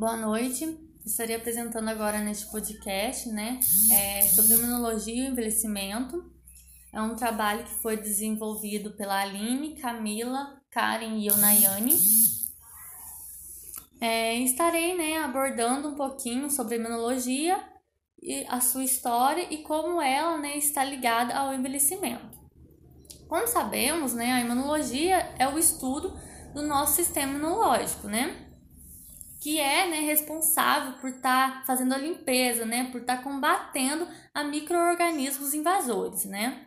Boa noite. Estarei apresentando agora neste podcast, né, é, sobre imunologia e envelhecimento. É um trabalho que foi desenvolvido pela Aline, Camila, Karen e eu, Nayane. É, estarei, né, abordando um pouquinho sobre imunologia e a sua história e como ela, né, está ligada ao envelhecimento. Como sabemos, né, a imunologia é o estudo do nosso sistema imunológico, né? Que é né, responsável por estar tá fazendo a limpeza, né? Por estar tá combatendo a micro-organismos invasores, né?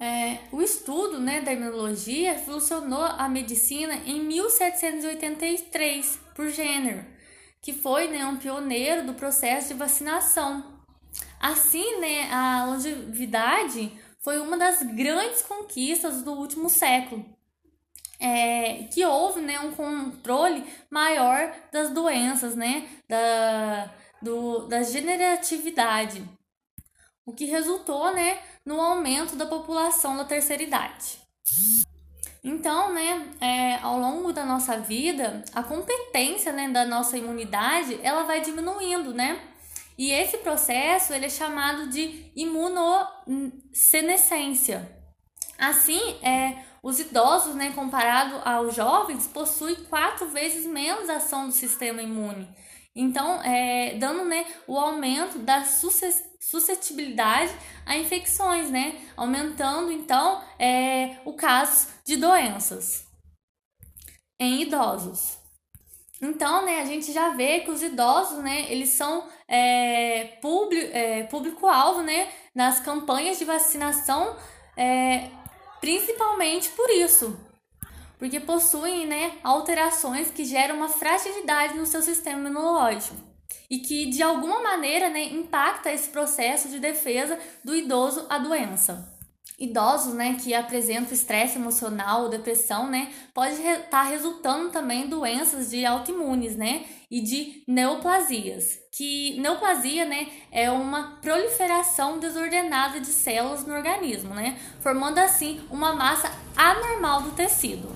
É, o estudo né, da imunologia evolucionou a medicina em 1783 por Jenner, que foi né, um pioneiro do processo de vacinação. Assim, né, a longevidade foi uma das grandes conquistas do último século, é, que houve né, um controle maior das doenças, né, da, do, da generatividade, o que resultou né, no aumento da população da terceira idade. Então, né, é, ao longo da nossa vida, a competência né, da nossa imunidade ela vai diminuindo, né? E esse processo ele é chamado de imunossenescência. Assim, é, os idosos, né, comparado aos jovens, possuem quatro vezes menos ação do sistema imune. Então, é, dando né, o aumento da suscetibilidade a infecções, né? Aumentando, então, é, o caso de doenças em idosos. Então, né, a gente já vê que os idosos, né, eles são é, é, público-alvo, né, nas campanhas de vacinação, é, principalmente por isso, porque possuem, né, alterações que geram uma fragilidade no seu sistema imunológico. E que de alguma maneira, né, impacta esse processo de defesa do idoso à doença idosos, né, que apresentam estresse emocional ou depressão, né, pode estar re tá resultando também doenças de autoimunes, né, e de neoplasias. Que neoplasia, né, é uma proliferação desordenada de células no organismo, né, formando assim uma massa anormal do tecido.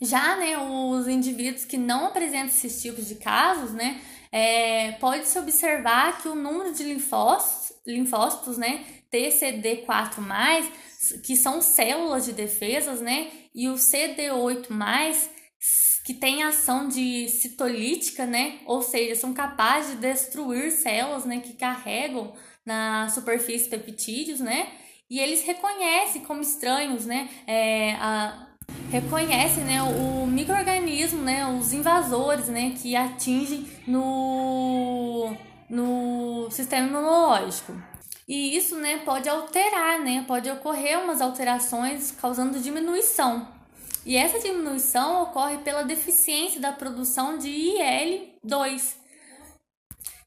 Já, né, os indivíduos que não apresentam esses tipos de casos, né, é, pode-se observar que o número de linfócitos, linfócitos né, TCD4+, que são células de defesas, né, e o CD8+, que tem ação de citolítica, né, ou seja, são capazes de destruir células, né, que carregam na superfície peptídeos, né, e eles reconhecem como estranhos, né, é, a, reconhecem né, o microorganismo, né, os invasores né, que atingem no, no sistema imunológico. E isso né, pode alterar, né, pode ocorrer umas alterações causando diminuição. E essa diminuição ocorre pela deficiência da produção de IL-2,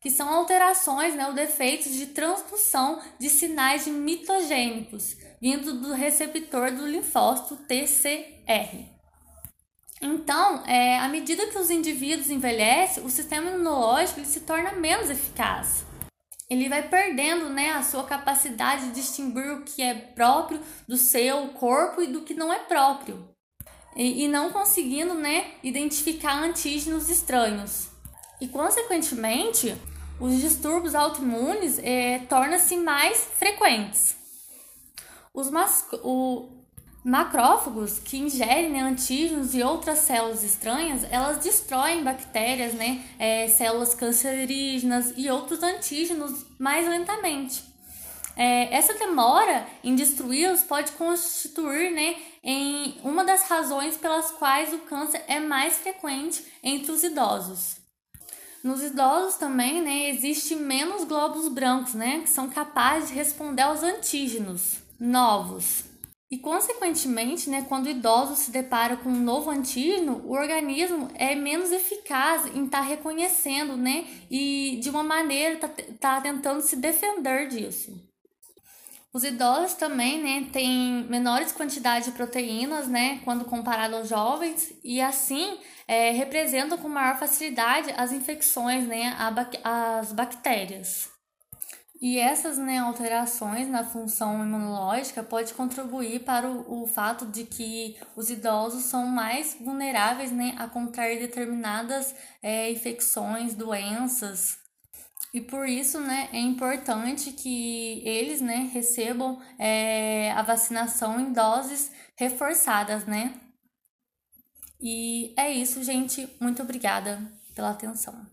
que são alterações né, ou defeitos de transdução de sinais de mitogênicos, vindo do receptor do linfócito TCR. Então, é, à medida que os indivíduos envelhecem, o sistema imunológico se torna menos eficaz. Ele vai perdendo né, a sua capacidade de distinguir o que é próprio do seu corpo e do que não é próprio. E, e não conseguindo né, identificar antígenos estranhos. E, consequentemente, os distúrbios autoimunes é, tornam-se mais frequentes. Os o, macrófagos que ingerem né, antígenos e outras células estranhas, elas destroem bactérias, né, é, células cancerígenas e outros antígenos mais lentamente. É, essa demora em destruí-los pode constituir né, em uma das razões pelas quais o câncer é mais frequente entre os idosos. Nos idosos também né, existe menos glóbulos brancos, né, que são capazes de responder aos antígenos novos. E, consequentemente, né, quando o idoso se depara com um novo antígeno, o organismo é menos eficaz em estar tá reconhecendo, né, e de uma maneira tá, tá tentando se defender disso. Os idosos também, né, têm menores quantidades de proteínas, né, quando comparado aos jovens, e assim é, representam com maior facilidade as infecções, né, as bactérias. E essas né, alterações na função imunológica pode contribuir para o, o fato de que os idosos são mais vulneráveis né, a contrair determinadas é, infecções, doenças. E por isso né, é importante que eles né, recebam é, a vacinação em doses reforçadas, né? E é isso, gente. Muito obrigada pela atenção.